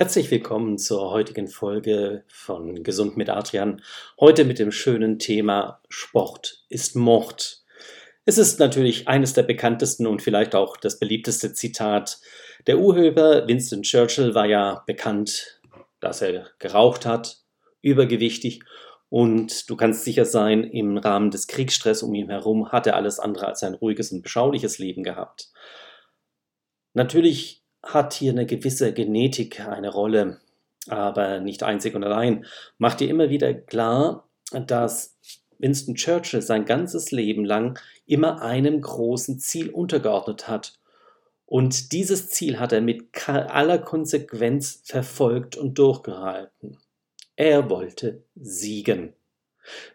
Herzlich willkommen zur heutigen Folge von Gesund mit Adrian. Heute mit dem schönen Thema Sport ist Mord. Es ist natürlich eines der bekanntesten und vielleicht auch das beliebteste Zitat. Der Urheber Winston Churchill war ja bekannt, dass er geraucht hat, übergewichtig und du kannst sicher sein, im Rahmen des Kriegsstress um ihn herum hat er alles andere als ein ruhiges und beschauliches Leben gehabt. Natürlich hat hier eine gewisse Genetik eine Rolle, aber nicht einzig und allein. Macht dir immer wieder klar, dass Winston Churchill sein ganzes Leben lang immer einem großen Ziel untergeordnet hat. Und dieses Ziel hat er mit aller Konsequenz verfolgt und durchgehalten. Er wollte siegen.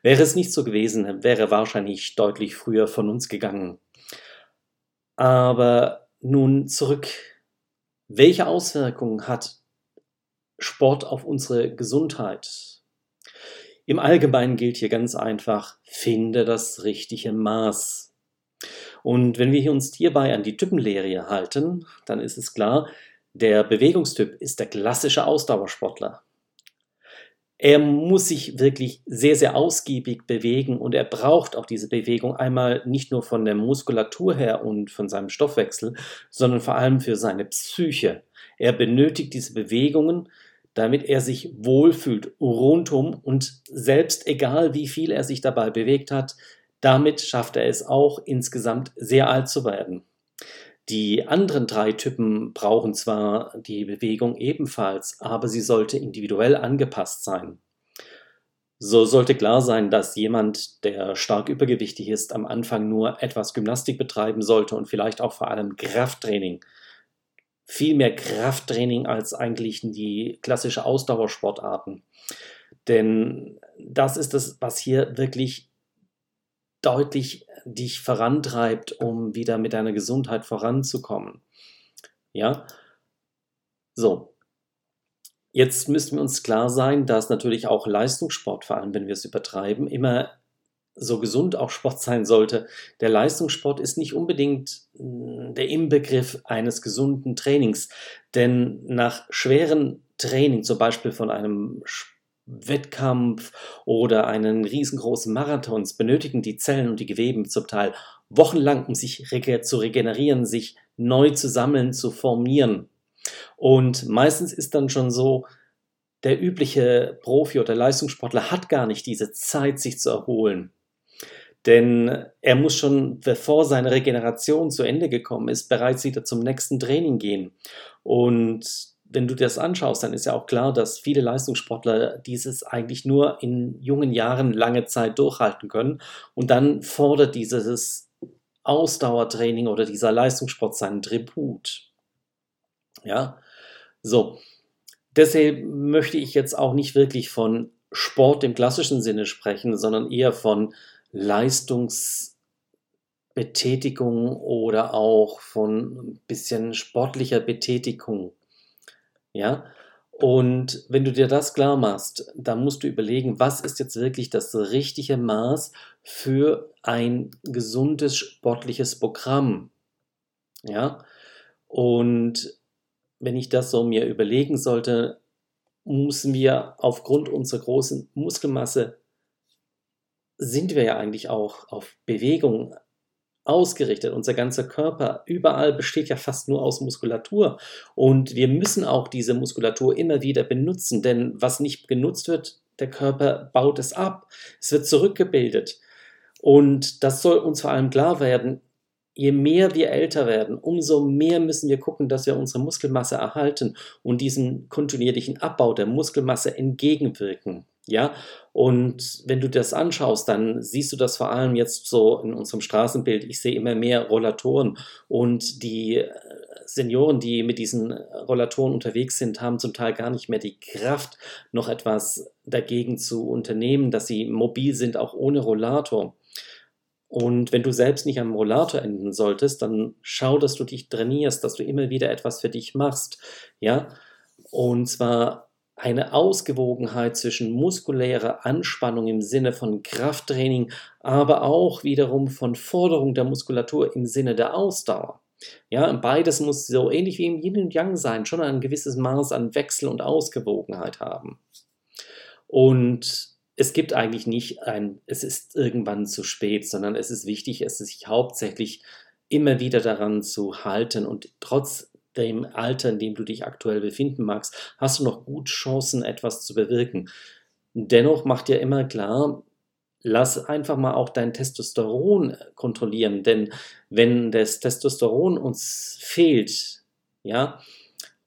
Wäre es nicht so gewesen, wäre er wahrscheinlich deutlich früher von uns gegangen. Aber nun zurück welche Auswirkungen hat Sport auf unsere Gesundheit? Im Allgemeinen gilt hier ganz einfach, finde das richtige Maß. Und wenn wir uns hierbei an die Typenlehre halten, dann ist es klar, der Bewegungstyp ist der klassische Ausdauersportler. Er muss sich wirklich sehr, sehr ausgiebig bewegen und er braucht auch diese Bewegung einmal nicht nur von der Muskulatur her und von seinem Stoffwechsel, sondern vor allem für seine Psyche. Er benötigt diese Bewegungen, damit er sich wohlfühlt rundum und selbst egal wie viel er sich dabei bewegt hat, damit schafft er es auch insgesamt sehr alt zu werden. Die anderen drei Typen brauchen zwar die Bewegung ebenfalls, aber sie sollte individuell angepasst sein. So sollte klar sein, dass jemand, der stark übergewichtig ist, am Anfang nur etwas Gymnastik betreiben sollte und vielleicht auch vor allem Krafttraining. Viel mehr Krafttraining als eigentlich die klassische Ausdauersportarten. Denn das ist es, was hier wirklich deutlich dich vorantreibt, um wieder mit deiner Gesundheit voranzukommen. Ja, so. Jetzt müssen wir uns klar sein, dass natürlich auch Leistungssport, vor allem wenn wir es übertreiben, immer so gesund auch Sport sein sollte. Der Leistungssport ist nicht unbedingt hm, der Inbegriff eines gesunden Trainings, denn nach schweren Training, zum Beispiel von einem Sport, Wettkampf oder einen riesengroßen Marathons benötigen die Zellen und die Geweben zum Teil wochenlang, um sich zu regenerieren, sich neu zu sammeln, zu formieren. Und meistens ist dann schon so, der übliche Profi oder Leistungssportler hat gar nicht diese Zeit, sich zu erholen. Denn er muss schon, bevor seine Regeneration zu Ende gekommen ist, bereits wieder zum nächsten Training gehen. Und wenn du das anschaust, dann ist ja auch klar, dass viele Leistungssportler dieses eigentlich nur in jungen Jahren lange Zeit durchhalten können. Und dann fordert dieses Ausdauertraining oder dieser Leistungssport seinen Tribut. Ja, so. Deshalb möchte ich jetzt auch nicht wirklich von Sport im klassischen Sinne sprechen, sondern eher von Leistungsbetätigung oder auch von ein bisschen sportlicher Betätigung. Ja, und wenn du dir das klar machst, dann musst du überlegen, was ist jetzt wirklich das richtige Maß für ein gesundes sportliches Programm. Ja, und wenn ich das so mir überlegen sollte, müssen wir aufgrund unserer großen Muskelmasse sind wir ja eigentlich auch auf Bewegung ausgerichtet. Unser ganzer Körper überall besteht ja fast nur aus Muskulatur. Und wir müssen auch diese Muskulatur immer wieder benutzen, denn was nicht genutzt wird, der Körper baut es ab. Es wird zurückgebildet. Und das soll uns vor allem klar werden. Je mehr wir älter werden, umso mehr müssen wir gucken, dass wir unsere Muskelmasse erhalten und diesem kontinuierlichen Abbau der Muskelmasse entgegenwirken. Ja, und wenn du das anschaust, dann siehst du das vor allem jetzt so in unserem Straßenbild. Ich sehe immer mehr Rollatoren und die äh, Senioren, die mit diesen Rollatoren unterwegs sind, haben zum Teil gar nicht mehr die Kraft, noch etwas dagegen zu unternehmen, dass sie mobil sind, auch ohne Rollator. Und wenn du selbst nicht am Rollator enden solltest, dann schau, dass du dich trainierst, dass du immer wieder etwas für dich machst. Ja, und zwar eine Ausgewogenheit zwischen muskulärer Anspannung im Sinne von Krafttraining, aber auch wiederum von Forderung der Muskulatur im Sinne der Ausdauer. Ja, beides muss so ähnlich wie im Yin und Yang sein, schon ein gewisses Maß an Wechsel und Ausgewogenheit haben. Und es gibt eigentlich nicht ein, es ist irgendwann zu spät, sondern es ist wichtig, es ist sich hauptsächlich immer wieder daran zu halten und trotz dem Alter, in dem du dich aktuell befinden magst, hast du noch gut Chancen, etwas zu bewirken. Dennoch macht dir immer klar, lass einfach mal auch dein Testosteron kontrollieren, denn wenn das Testosteron uns fehlt, ja,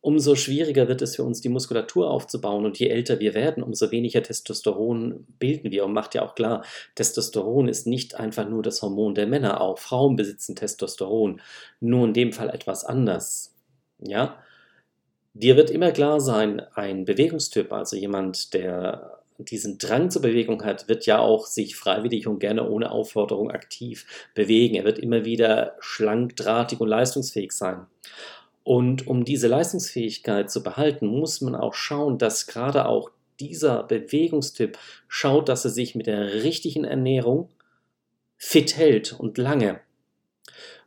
umso schwieriger wird es für uns, die Muskulatur aufzubauen. Und je älter wir werden, umso weniger Testosteron bilden wir. Und macht ja auch klar, Testosteron ist nicht einfach nur das Hormon der Männer. Auch Frauen besitzen Testosteron. Nur in dem Fall etwas anders. Ja? Dir wird immer klar sein, ein Bewegungstyp, also jemand, der diesen Drang zur Bewegung hat, wird ja auch sich freiwillig und gerne ohne Aufforderung aktiv bewegen. Er wird immer wieder schlank, drahtig und leistungsfähig sein. Und um diese Leistungsfähigkeit zu behalten, muss man auch schauen, dass gerade auch dieser Bewegungstyp schaut, dass er sich mit der richtigen Ernährung fit hält und lange.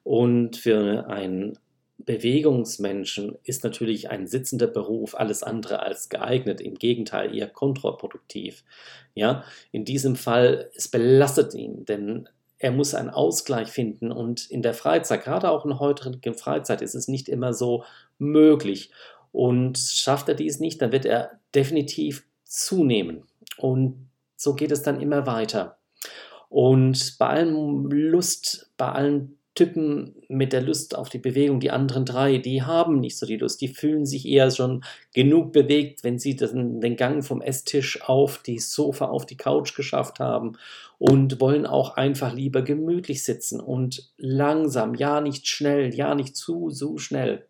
Und für einen Bewegungsmenschen ist natürlich ein sitzender Beruf alles andere als geeignet, im Gegenteil eher kontraproduktiv. Ja, in diesem Fall, es belastet ihn, denn er muss einen Ausgleich finden und in der Freizeit, gerade auch in heutigen Freizeit, ist es nicht immer so möglich. Und schafft er dies nicht, dann wird er definitiv zunehmen. Und so geht es dann immer weiter. Und bei allem Lust, bei allen Typen mit der Lust auf die Bewegung, die anderen drei, die haben nicht so die Lust. Die fühlen sich eher schon genug bewegt, wenn sie den, Gang vom Esstisch auf die Sofa, auf die Couch geschafft haben und wollen auch einfach lieber gemütlich sitzen und langsam, ja nicht schnell, ja nicht zu, so schnell.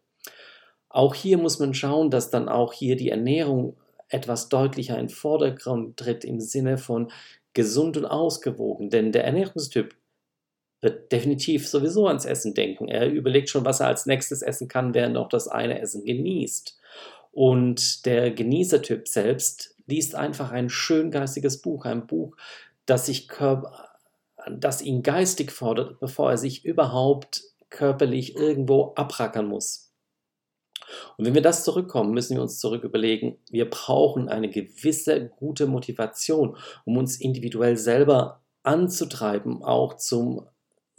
Auch hier muss man schauen, dass dann auch hier die Ernährung etwas deutlicher in den Vordergrund tritt im Sinne von gesund und ausgewogen. Denn der Ernährungstyp wird definitiv sowieso ans Essen denken. Er überlegt schon, was er als nächstes essen kann, während er auch das eine Essen genießt. Und der Genießertyp selbst liest einfach ein schöngeistiges Buch, ein Buch, das, sich das ihn geistig fordert, bevor er sich überhaupt körperlich irgendwo abrackern muss. Und wenn wir das zurückkommen, müssen wir uns zurück überlegen, wir brauchen eine gewisse gute Motivation, um uns individuell selber anzutreiben, auch zum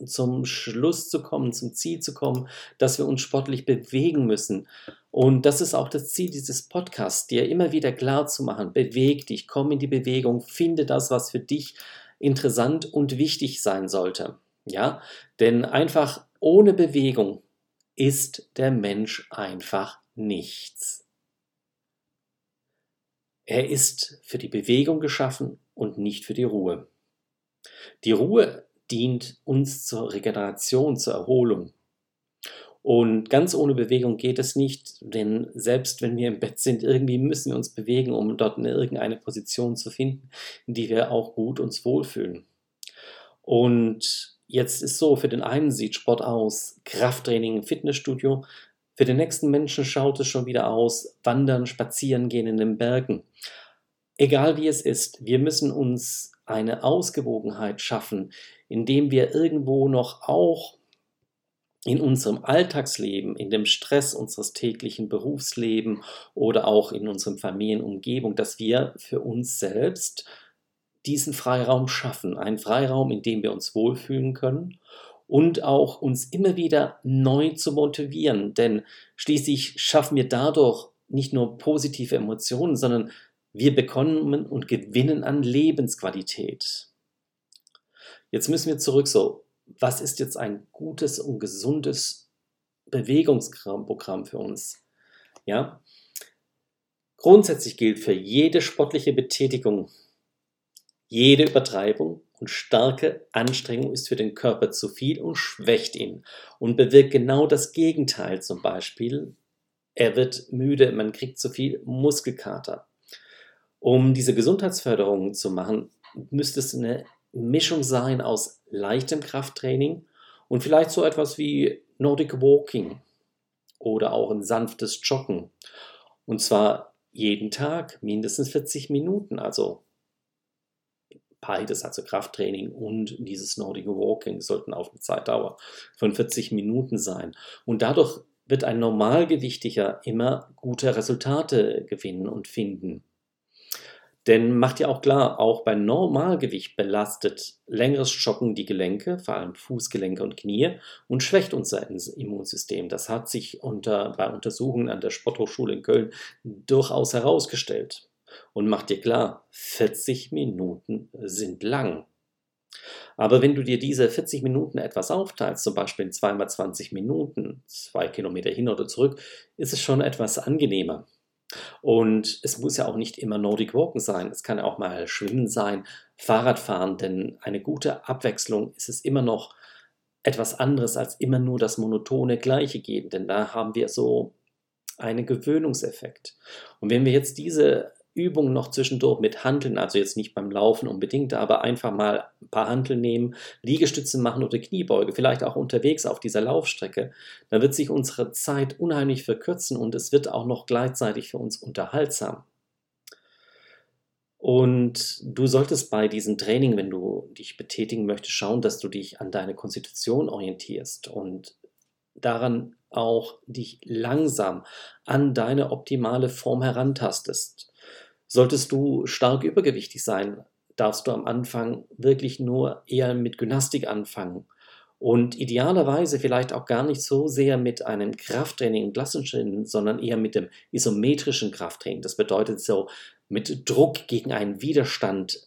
zum Schluss zu kommen, zum Ziel zu kommen, dass wir uns sportlich bewegen müssen. Und das ist auch das Ziel dieses Podcasts, dir immer wieder klar zu machen, beweg dich, komm in die Bewegung, finde das, was für dich interessant und wichtig sein sollte. Ja, denn einfach ohne Bewegung ist der Mensch einfach nichts. Er ist für die Bewegung geschaffen und nicht für die Ruhe. Die Ruhe dient uns zur Regeneration, zur Erholung. Und ganz ohne Bewegung geht es nicht, denn selbst wenn wir im Bett sind, irgendwie müssen wir uns bewegen, um dort in irgendeine Position zu finden, in die wir auch gut uns wohlfühlen. Und jetzt ist so, für den einen sieht Sport aus, Krafttraining im Fitnessstudio, für den nächsten Menschen schaut es schon wieder aus, Wandern, Spazieren gehen in den Bergen. Egal wie es ist, wir müssen uns eine Ausgewogenheit schaffen, indem wir irgendwo noch auch in unserem Alltagsleben, in dem Stress unseres täglichen Berufslebens oder auch in unserem Familienumgebung, dass wir für uns selbst diesen Freiraum schaffen. Einen Freiraum, in dem wir uns wohlfühlen können und auch uns immer wieder neu zu motivieren. Denn schließlich schaffen wir dadurch nicht nur positive Emotionen, sondern wir bekommen und gewinnen an Lebensqualität. Jetzt müssen wir zurück so, was ist jetzt ein gutes und gesundes Bewegungsprogramm für uns? Ja? Grundsätzlich gilt für jede sportliche Betätigung, jede Übertreibung und starke Anstrengung ist für den Körper zu viel und schwächt ihn und bewirkt genau das Gegenteil zum Beispiel. Er wird müde, man kriegt zu viel Muskelkater. Um diese Gesundheitsförderung zu machen, müsste es eine Mischung sein aus leichtem Krafttraining und vielleicht so etwas wie Nordic Walking oder auch ein sanftes Joggen. Und zwar jeden Tag mindestens 40 Minuten, also beides, also Krafttraining und dieses Nordic Walking, sollten auf eine Zeitdauer von 40 Minuten sein. Und dadurch wird ein Normalgewichtiger immer gute Resultate gewinnen und finden. Denn macht ja auch klar, auch bei Normalgewicht belastet längeres Joggen die Gelenke, vor allem Fußgelenke und Knie, und schwächt unser Immunsystem. Das hat sich unter, bei Untersuchungen an der Sporthochschule in Köln durchaus herausgestellt. Und macht dir klar, 40 Minuten sind lang. Aber wenn du dir diese 40 Minuten etwas aufteilst, zum Beispiel in 2 x 20 Minuten, zwei Kilometer hin oder zurück, ist es schon etwas angenehmer. Und es muss ja auch nicht immer Nordic Walken sein, es kann auch mal Schwimmen sein, Fahrradfahren, denn eine gute Abwechslung ist es immer noch etwas anderes als immer nur das monotone Gleiche gehen, denn da haben wir so einen Gewöhnungseffekt. Und wenn wir jetzt diese Übungen noch zwischendurch mit Handeln, also jetzt nicht beim Laufen unbedingt, aber einfach mal ein paar Handeln nehmen, Liegestütze machen oder Kniebeuge, vielleicht auch unterwegs auf dieser Laufstrecke, dann wird sich unsere Zeit unheimlich verkürzen und es wird auch noch gleichzeitig für uns unterhaltsam. Und du solltest bei diesem Training, wenn du dich betätigen möchtest, schauen, dass du dich an deine Konstitution orientierst und daran auch dich langsam an deine optimale Form herantastest. Solltest du stark übergewichtig sein, darfst du am Anfang wirklich nur eher mit Gymnastik anfangen und idealerweise vielleicht auch gar nicht so sehr mit einem Krafttraining im klassischen, sondern eher mit dem isometrischen Krafttraining. Das bedeutet so mit Druck gegen einen Widerstand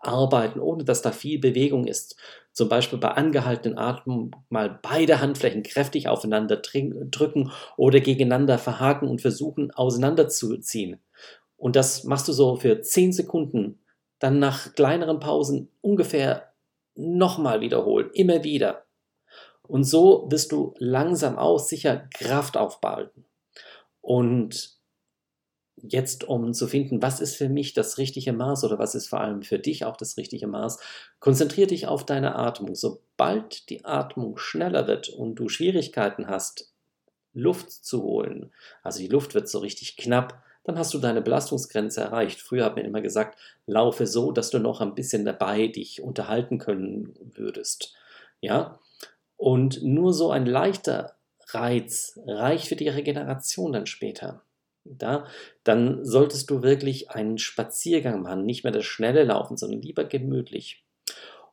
arbeiten, ohne dass da viel Bewegung ist. Zum Beispiel bei angehaltenen Atmen mal beide Handflächen kräftig aufeinander drücken oder gegeneinander verhaken und versuchen auseinanderzuziehen. Und das machst du so für 10 Sekunden. Dann nach kleineren Pausen ungefähr nochmal wiederholen, immer wieder. Und so wirst du langsam aus sicher Kraft aufbauen. Und jetzt, um zu finden, was ist für mich das richtige Maß oder was ist vor allem für dich auch das richtige Maß, konzentriere dich auf deine Atmung. Sobald die Atmung schneller wird und du Schwierigkeiten hast, Luft zu holen, also die Luft wird so richtig knapp, dann hast du deine Belastungsgrenze erreicht. Früher hat man immer gesagt, laufe so, dass du noch ein bisschen dabei dich unterhalten können würdest. Ja? Und nur so ein leichter Reiz reicht für die Regeneration dann später. Da, dann solltest du wirklich einen Spaziergang machen, nicht mehr das schnelle Laufen, sondern lieber gemütlich.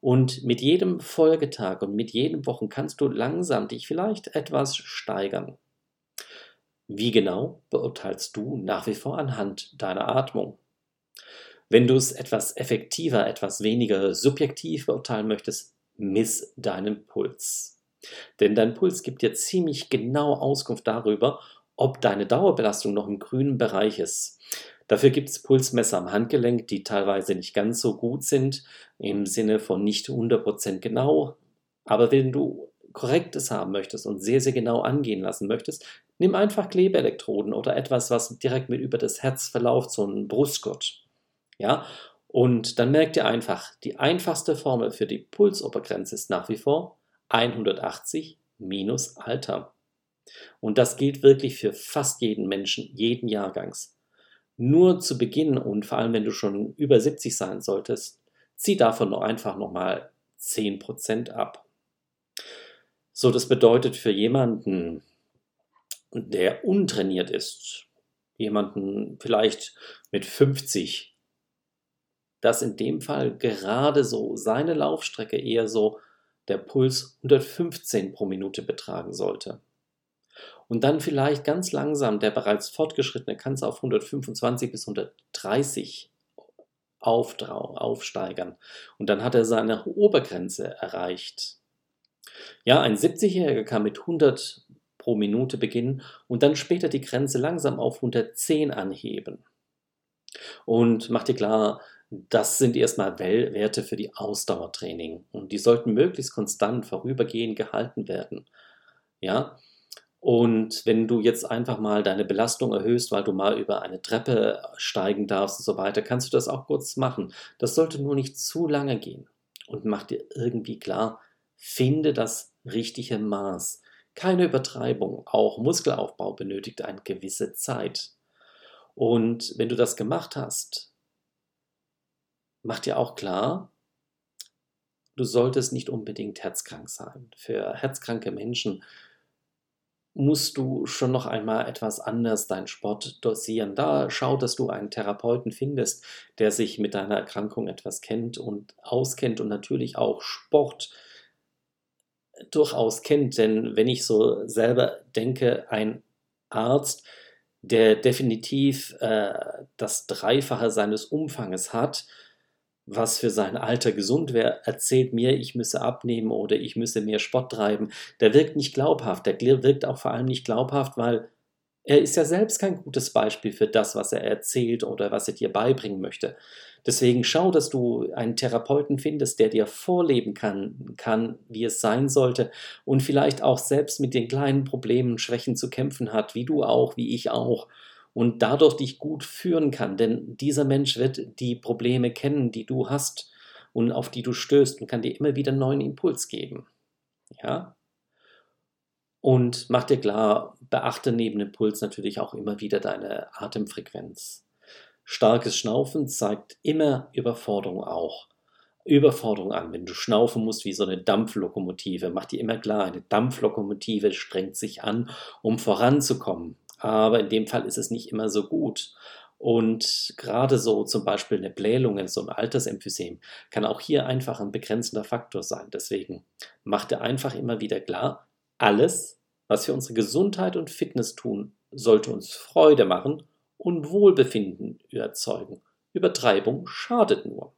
Und mit jedem Folgetag und mit jedem Wochen kannst du langsam dich vielleicht etwas steigern. Wie genau beurteilst du nach wie vor anhand deiner Atmung? Wenn du es etwas effektiver, etwas weniger subjektiv beurteilen möchtest, miss deinen Puls. Denn dein Puls gibt dir ziemlich genau Auskunft darüber, ob deine Dauerbelastung noch im grünen Bereich ist. Dafür gibt es Pulsmesser am Handgelenk, die teilweise nicht ganz so gut sind, im Sinne von nicht 100% genau. Aber wenn du Korrektes haben möchtest und sehr, sehr genau angehen lassen möchtest, nimm einfach Klebeelektroden oder etwas, was direkt mit über das Herz verläuft, so ein Brustgurt. Ja, und dann merkt ihr einfach, die einfachste Formel für die Pulsobergrenze ist nach wie vor 180 minus Alter. Und das gilt wirklich für fast jeden Menschen, jeden Jahrgangs. Nur zu Beginn und vor allem, wenn du schon über 70 sein solltest, zieh davon nur einfach nochmal 10% ab. So, das bedeutet für jemanden, der untrainiert ist, jemanden vielleicht mit 50, dass in dem Fall gerade so seine Laufstrecke eher so der Puls 115 pro Minute betragen sollte. Und dann vielleicht ganz langsam, der bereits fortgeschrittene kann es auf 125 bis 130 aufsteigern. Und dann hat er seine Obergrenze erreicht. Ja, ein 70-Jähriger kann mit 100 pro Minute beginnen und dann später die Grenze langsam auf 110 anheben. Und mach dir klar, das sind erstmal Werte für die Ausdauertraining und die sollten möglichst konstant vorübergehend gehalten werden. Ja, und wenn du jetzt einfach mal deine Belastung erhöhst, weil du mal über eine Treppe steigen darfst und so weiter, kannst du das auch kurz machen. Das sollte nur nicht zu lange gehen. Und mach dir irgendwie klar, Finde das richtige Maß. Keine Übertreibung. Auch Muskelaufbau benötigt eine gewisse Zeit. Und wenn du das gemacht hast, mach dir auch klar, du solltest nicht unbedingt herzkrank sein. Für herzkranke Menschen musst du schon noch einmal etwas anders deinen Sport dosieren. Da schau, dass du einen Therapeuten findest, der sich mit deiner Erkrankung etwas kennt und auskennt und natürlich auch Sport durchaus kennt. Denn wenn ich so selber denke, ein Arzt, der definitiv äh, das Dreifache seines Umfanges hat, was für sein Alter gesund wäre, erzählt mir, ich müsse abnehmen oder ich müsse mehr Sport treiben. Der wirkt nicht glaubhaft. Der wirkt auch vor allem nicht glaubhaft, weil er ist ja selbst kein gutes Beispiel für das, was er erzählt oder was er dir beibringen möchte. Deswegen schau, dass du einen Therapeuten findest, der dir vorleben kann, kann, wie es sein sollte und vielleicht auch selbst mit den kleinen Problemen, Schwächen zu kämpfen hat, wie du auch, wie ich auch und dadurch dich gut führen kann. Denn dieser Mensch wird die Probleme kennen, die du hast und auf die du stößt und kann dir immer wieder einen neuen Impuls geben. Ja? Und mach dir klar, beachte neben dem Puls natürlich auch immer wieder deine Atemfrequenz. Starkes Schnaufen zeigt immer Überforderung auch. Überforderung an, wenn du schnaufen musst wie so eine Dampflokomotive. Mach dir immer klar, eine Dampflokomotive strengt sich an, um voranzukommen aber in dem Fall ist es nicht immer so gut. Und gerade so zum Beispiel eine Blähung so einem Altersemphysem kann auch hier einfach ein begrenzender Faktor sein. Deswegen macht er einfach immer wieder klar, alles, was für unsere Gesundheit und Fitness tun, sollte uns Freude machen und Wohlbefinden erzeugen. Übertreibung schadet nur.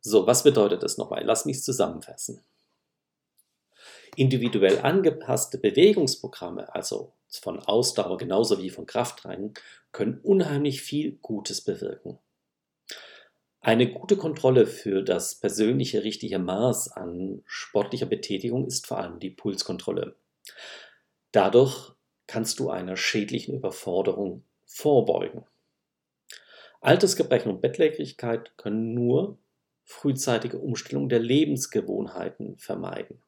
So, was bedeutet das nochmal? Lass mich zusammenfassen. Individuell angepasste Bewegungsprogramme, also von Ausdauer genauso wie von Krafttraining, können unheimlich viel Gutes bewirken. Eine gute Kontrolle für das persönliche richtige Maß an sportlicher Betätigung ist vor allem die Pulskontrolle. Dadurch kannst du einer schädlichen Überforderung vorbeugen. Altersgebrechen und Bettlägerigkeit können nur frühzeitige Umstellung der Lebensgewohnheiten vermeiden.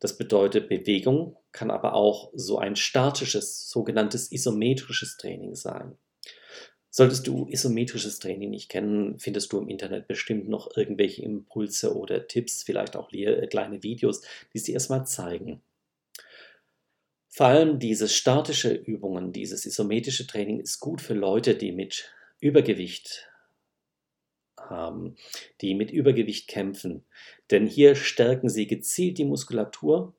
Das bedeutet, Bewegung kann aber auch so ein statisches, sogenanntes isometrisches Training sein. Solltest du isometrisches Training nicht kennen, findest du im Internet bestimmt noch irgendwelche Impulse oder Tipps, vielleicht auch äh, kleine Videos, die dir erstmal zeigen. Vor allem diese statische Übungen, dieses isometrische Training ist gut für Leute, die mit Übergewicht haben, die mit Übergewicht kämpfen. Denn hier stärken sie gezielt die Muskulatur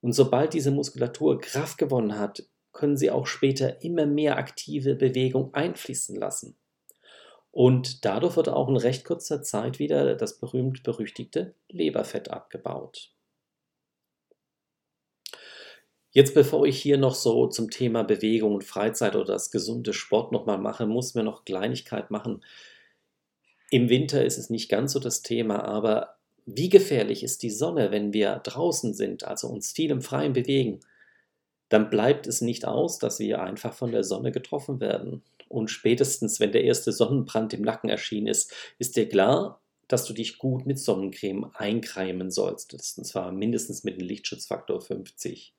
und sobald diese Muskulatur Kraft gewonnen hat, können sie auch später immer mehr aktive Bewegung einfließen lassen. Und dadurch wird auch in recht kurzer Zeit wieder das berühmt-berüchtigte Leberfett abgebaut. Jetzt, bevor ich hier noch so zum Thema Bewegung und Freizeit oder das gesunde Sport nochmal mache, muss mir noch Kleinigkeit machen. Im Winter ist es nicht ganz so das Thema, aber wie gefährlich ist die Sonne, wenn wir draußen sind, also uns viel im Freien bewegen? Dann bleibt es nicht aus, dass wir einfach von der Sonne getroffen werden. Und spätestens, wenn der erste Sonnenbrand im Nacken erschienen ist, ist dir klar, dass du dich gut mit Sonnencreme eincremen sollst. Und zwar mindestens mit einem Lichtschutzfaktor 50.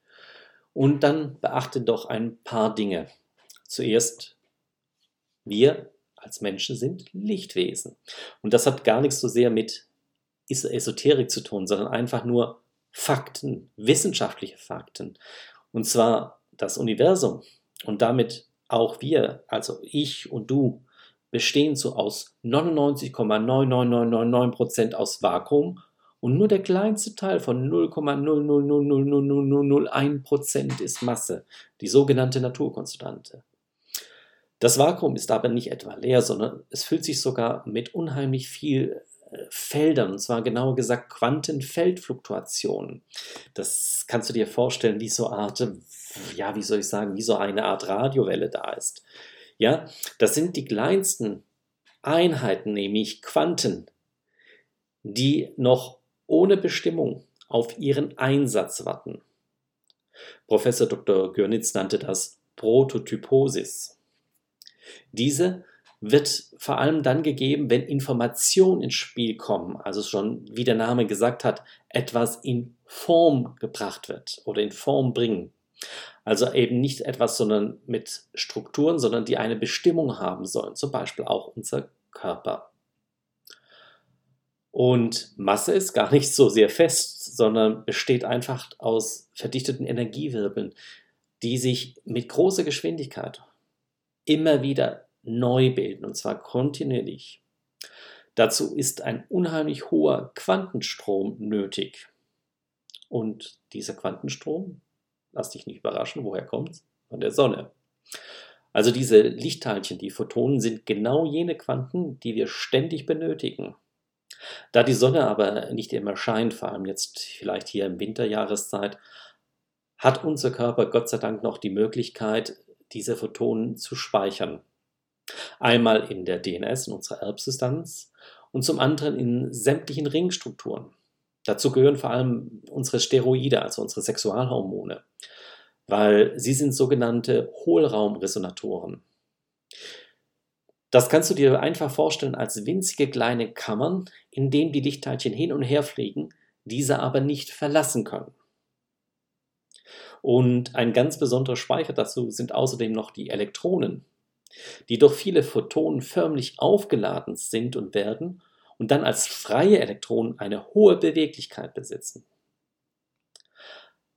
Und dann beachte doch ein paar Dinge. Zuerst, wir als Menschen sind Lichtwesen. Und das hat gar nichts so sehr mit Esoterik zu tun, sondern einfach nur Fakten, wissenschaftliche Fakten. Und zwar das Universum und damit auch wir, also ich und du, bestehen so aus 99,99999% aus Vakuum und nur der kleinste Teil von 0,0000001% ist Masse, die sogenannte Naturkonstante. Das Vakuum ist aber nicht etwa leer, sondern es füllt sich sogar mit unheimlich viel äh, Feldern, und zwar genauer gesagt Quantenfeldfluktuationen. Das kannst du dir vorstellen, wie so eine Art, ja, wie soll ich sagen, wie so eine Art Radiowelle da ist. Ja, das sind die kleinsten Einheiten, nämlich Quanten, die noch ohne Bestimmung auf ihren Einsatz warten. Professor Dr. Görnitz nannte das Prototyposis. Diese wird vor allem dann gegeben, wenn Informationen ins Spiel kommen, also schon, wie der Name gesagt hat, etwas in Form gebracht wird oder in Form bringen. Also eben nicht etwas, sondern mit Strukturen, sondern die eine Bestimmung haben sollen, zum Beispiel auch unser Körper. Und Masse ist gar nicht so sehr fest, sondern besteht einfach aus verdichteten Energiewirbeln, die sich mit großer Geschwindigkeit immer wieder neu bilden, und zwar kontinuierlich. Dazu ist ein unheimlich hoher Quantenstrom nötig. Und dieser Quantenstrom, lass dich nicht überraschen, woher kommt Von der Sonne. Also diese Lichtteilchen, die Photonen, sind genau jene Quanten, die wir ständig benötigen. Da die Sonne aber nicht immer scheint, vor allem jetzt vielleicht hier im Winterjahreszeit, hat unser Körper Gott sei Dank noch die Möglichkeit, diese Photonen zu speichern. Einmal in der DNS, in unserer Erbsubstanz, und zum anderen in sämtlichen Ringstrukturen. Dazu gehören vor allem unsere Steroide, also unsere Sexualhormone, weil sie sind sogenannte Hohlraumresonatoren. Das kannst du dir einfach vorstellen als winzige kleine Kammern, in denen die Lichtteilchen hin und her fliegen, diese aber nicht verlassen können. Und ein ganz besonderer Speicher dazu sind außerdem noch die Elektronen, die durch viele Photonen förmlich aufgeladen sind und werden und dann als freie Elektronen eine hohe Beweglichkeit besitzen.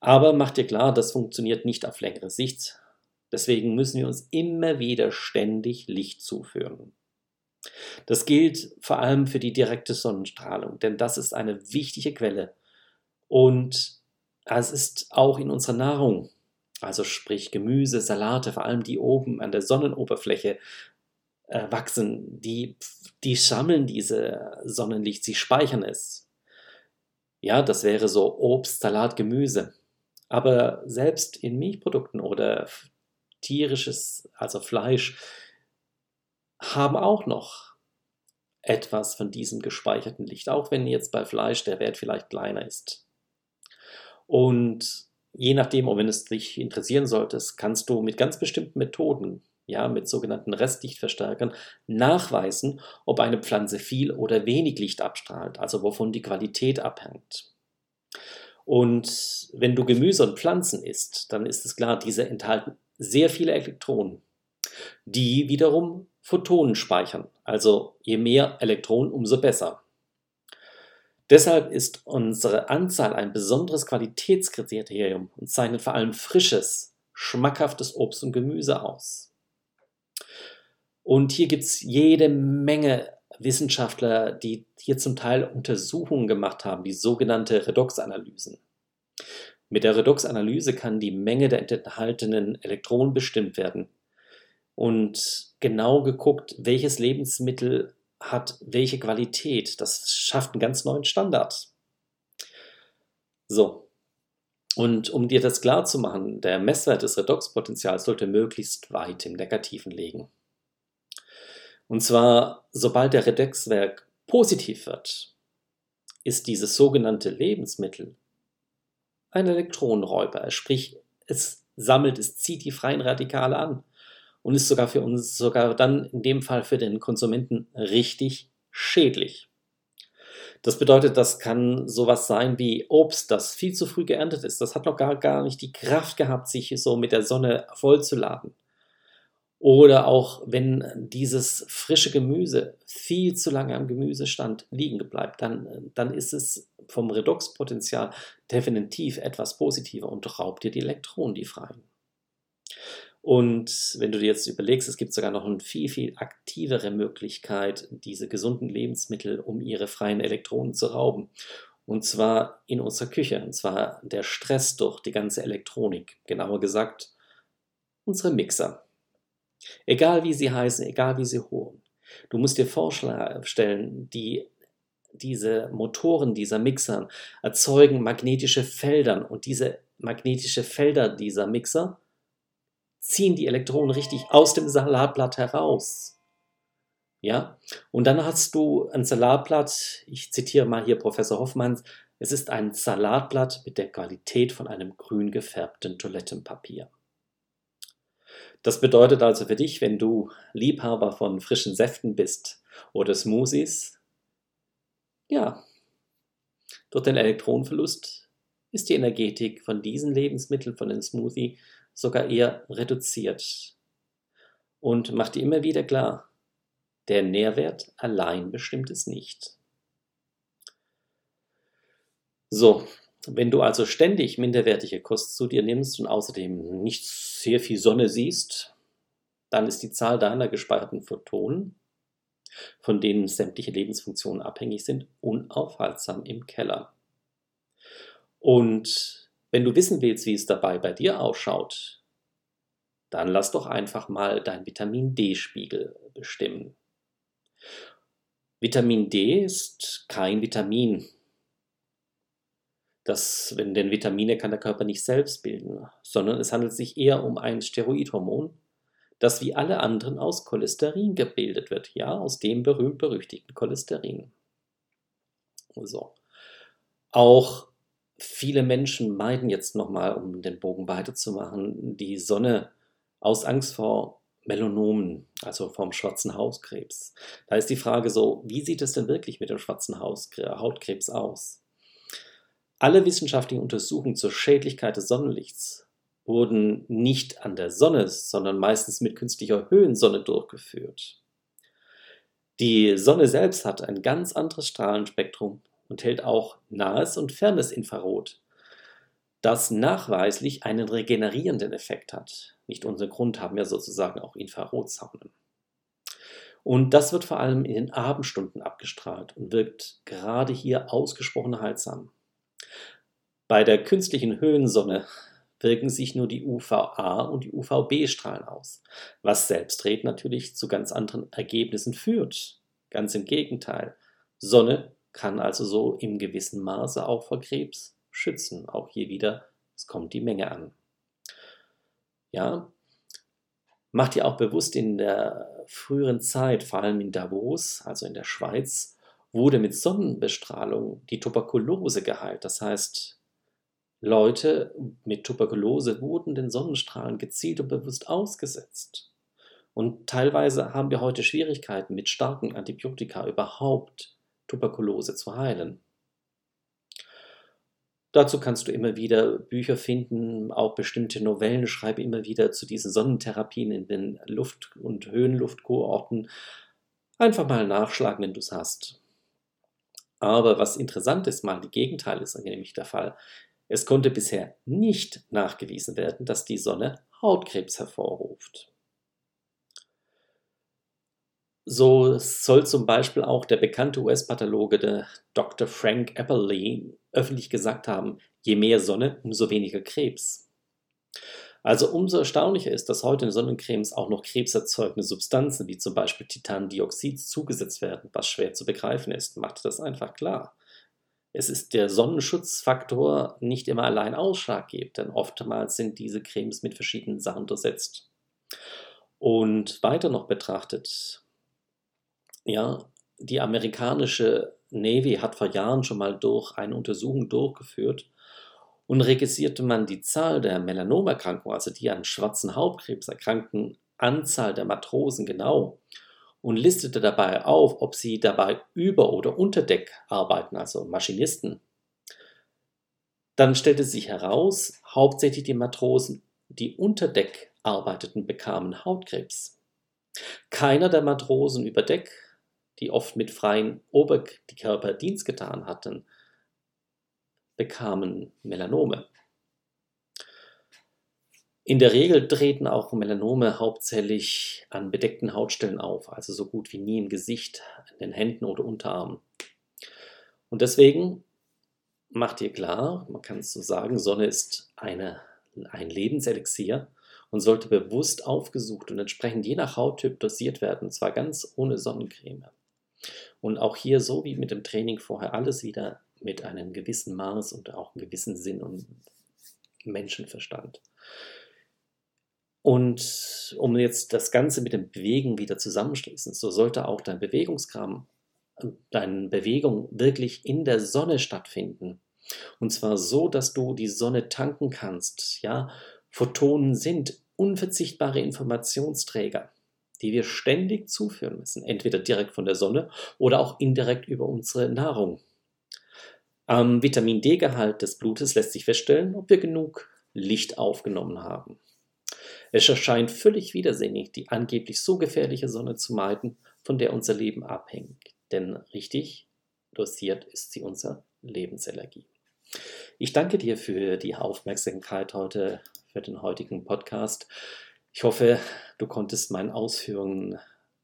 Aber mach dir klar, das funktioniert nicht auf längere Sicht. Deswegen müssen wir uns immer wieder ständig Licht zuführen. Das gilt vor allem für die direkte Sonnenstrahlung, denn das ist eine wichtige Quelle. Und es ist auch in unserer Nahrung, also sprich Gemüse, Salate, vor allem die oben an der Sonnenoberfläche äh, wachsen, die, die sammeln diese Sonnenlicht, sie speichern es. Ja, das wäre so Obst, Salat, Gemüse. Aber selbst in Milchprodukten oder tierisches, also Fleisch, haben auch noch etwas von diesem gespeicherten Licht, auch wenn jetzt bei Fleisch der Wert vielleicht kleiner ist. Und je nachdem, wenn es dich interessieren sollte, kannst du mit ganz bestimmten Methoden, ja, mit sogenannten Restlichtverstärkern, nachweisen, ob eine Pflanze viel oder wenig Licht abstrahlt, also wovon die Qualität abhängt. Und wenn du Gemüse und Pflanzen isst, dann ist es klar, diese enthalten sehr viele Elektronen, die wiederum Photonen speichern. Also je mehr Elektronen, umso besser. Deshalb ist unsere Anzahl ein besonderes Qualitätskriterium und zeichnet vor allem frisches, schmackhaftes Obst und Gemüse aus. Und hier gibt es jede Menge Wissenschaftler, die hier zum Teil Untersuchungen gemacht haben, die sogenannte Redox-Analysen. Mit der Redox-Analyse kann die Menge der enthaltenen Elektronen bestimmt werden und genau geguckt, welches Lebensmittel hat welche Qualität. Das schafft einen ganz neuen Standard. So. Und um dir das klar zu machen, der Messwert des Redoxpotentials sollte möglichst weit im Negativen liegen. Und zwar, sobald der Redoxwert positiv wird, ist dieses sogenannte Lebensmittel ein Elektronenräuber. Sprich, es sammelt, es zieht die freien Radikale an und ist sogar für uns, sogar dann in dem Fall für den Konsumenten richtig schädlich. Das bedeutet, das kann sowas sein wie Obst, das viel zu früh geerntet ist. Das hat noch gar, gar nicht die Kraft gehabt, sich so mit der Sonne vollzuladen. Oder auch wenn dieses frische Gemüse viel zu lange am Gemüsestand liegen bleibt, dann, dann ist es vom Redoxpotenzial definitiv etwas positiver und raubt dir die Elektronen, die freien. Und wenn du dir jetzt überlegst, es gibt sogar noch eine viel, viel aktivere Möglichkeit, diese gesunden Lebensmittel, um ihre freien Elektronen zu rauben. Und zwar in unserer Küche. Und zwar der Stress durch die ganze Elektronik. Genauer gesagt, unsere Mixer. Egal wie sie heißen, egal wie sie holen. Du musst dir vorstellen, die, diese Motoren dieser Mixer erzeugen magnetische Felder und diese magnetische Felder dieser Mixer ziehen die Elektronen richtig aus dem Salatblatt heraus. Ja, und dann hast du ein Salatblatt, ich zitiere mal hier Professor Hoffmanns, es ist ein Salatblatt mit der Qualität von einem grün gefärbten Toilettenpapier. Das bedeutet also für dich, wenn du Liebhaber von frischen Säften bist oder Smoothies, ja, durch den Elektronenverlust ist die Energetik von diesen Lebensmitteln, von den Smoothie, sogar eher reduziert. Und macht dir immer wieder klar, der Nährwert allein bestimmt es nicht. So, wenn du also ständig minderwertige Kost zu dir nimmst und außerdem nicht sehr viel Sonne siehst, dann ist die Zahl deiner gespeicherten Photonen, von denen sämtliche Lebensfunktionen abhängig sind, unaufhaltsam im Keller. Und wenn du wissen willst, wie es dabei bei dir ausschaut, dann lass doch einfach mal dein Vitamin D-Spiegel bestimmen. Vitamin D ist kein Vitamin. Das, wenn denn Vitamine kann der Körper nicht selbst bilden, sondern es handelt sich eher um ein Steroidhormon, das wie alle anderen aus Cholesterin gebildet wird, ja, aus dem berühmt-berüchtigten Cholesterin. So. Auch viele Menschen meiden jetzt nochmal, um den Bogen weiterzumachen, die Sonne aus Angst vor Melanomen, also vom schwarzen Hautkrebs. Da ist die Frage so, wie sieht es denn wirklich mit dem schwarzen Hautkrebs aus? Alle wissenschaftlichen Untersuchungen zur Schädlichkeit des Sonnenlichts wurden nicht an der Sonne, sondern meistens mit künstlicher Höhensonne durchgeführt. Die Sonne selbst hat ein ganz anderes Strahlenspektrum und hält auch nahes und fernes Infrarot, das nachweislich einen regenerierenden Effekt hat. Nicht ohne Grund haben wir sozusagen auch Infrarotsaunen. Und das wird vor allem in den Abendstunden abgestrahlt und wirkt gerade hier ausgesprochen heilsam. Bei der künstlichen Höhensonne wirken sich nur die UVA und die UVB-Strahlen aus, was selbstredend natürlich zu ganz anderen Ergebnissen führt. Ganz im Gegenteil. Sonne kann also so im gewissen Maße auch vor Krebs schützen. Auch hier wieder, es kommt die Menge an. Ja, macht ihr auch bewusst, in der früheren Zeit, vor allem in Davos, also in der Schweiz, wurde mit Sonnenbestrahlung die Tuberkulose geheilt. Das heißt, Leute mit Tuberkulose wurden den Sonnenstrahlen gezielt und bewusst ausgesetzt. Und teilweise haben wir heute Schwierigkeiten mit starken Antibiotika überhaupt Tuberkulose zu heilen. Dazu kannst du immer wieder Bücher finden, auch bestimmte Novellen schreibe immer wieder zu diesen Sonnentherapien in den Luft- und Höhenluftkurorten. Einfach mal nachschlagen, wenn du es hast. Aber was interessant ist, mal die Gegenteil ist nämlich der Fall. Es konnte bisher nicht nachgewiesen werden, dass die Sonne Hautkrebs hervorruft. So soll zum Beispiel auch der bekannte US-Pathologe Dr. Frank Epperly öffentlich gesagt haben, je mehr Sonne, umso weniger Krebs. Also umso erstaunlicher ist, dass heute in Sonnencremes auch noch krebserzeugende Substanzen wie zum Beispiel Titandioxid zugesetzt werden, was schwer zu begreifen ist, macht das einfach klar. Es ist der Sonnenschutzfaktor nicht immer allein ausschlaggebend, denn oftmals sind diese Cremes mit verschiedenen Sachen durchsetzt. Und weiter noch betrachtet, ja, die amerikanische Navy hat vor Jahren schon mal durch eine Untersuchung durchgeführt und registrierte man die Zahl der Melanomerkrankungen, also die an schwarzen Hautkrebs erkrankten Anzahl der Matrosen genau und listete dabei auf, ob sie dabei über oder unter Deck arbeiten, also Maschinisten. Dann stellte sich heraus, hauptsächlich die Matrosen, die unter Deck arbeiteten, bekamen Hautkrebs. Keiner der Matrosen über Deck die oft mit freien Oberkörper Dienst getan hatten, bekamen Melanome. In der Regel treten auch Melanome hauptsächlich an bedeckten Hautstellen auf, also so gut wie nie im Gesicht, in den Händen oder Unterarmen. Und deswegen macht ihr klar, man kann es so sagen, Sonne ist eine, ein Lebenselixier und sollte bewusst aufgesucht und entsprechend je nach Hauttyp dosiert werden, und zwar ganz ohne Sonnencreme. Und auch hier, so wie mit dem Training vorher, alles wieder mit einem gewissen Maß und auch einem gewissen Sinn und Menschenverstand. Und um jetzt das Ganze mit dem Bewegen wieder zusammenschließen, so sollte auch dein Bewegungskram, deine Bewegung wirklich in der Sonne stattfinden. Und zwar so, dass du die Sonne tanken kannst. Ja, Photonen sind unverzichtbare Informationsträger die wir ständig zuführen müssen, entweder direkt von der Sonne oder auch indirekt über unsere Nahrung. Am Vitamin D-Gehalt des Blutes lässt sich feststellen, ob wir genug Licht aufgenommen haben. Es erscheint völlig widersinnig, die angeblich so gefährliche Sonne zu meiden, von der unser Leben abhängt. Denn richtig dosiert ist sie unser Lebensenergie. Ich danke dir für die Aufmerksamkeit heute, für den heutigen Podcast. Ich hoffe, du konntest meinen Ausführungen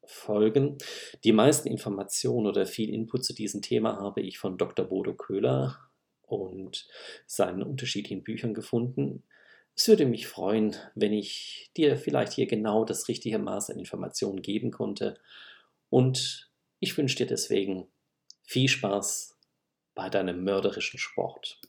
folgen. Die meisten Informationen oder viel Input zu diesem Thema habe ich von Dr. Bodo Köhler und seinen unterschiedlichen Büchern gefunden. Es würde mich freuen, wenn ich dir vielleicht hier genau das richtige Maß an Informationen geben konnte. Und ich wünsche dir deswegen viel Spaß bei deinem mörderischen Sport.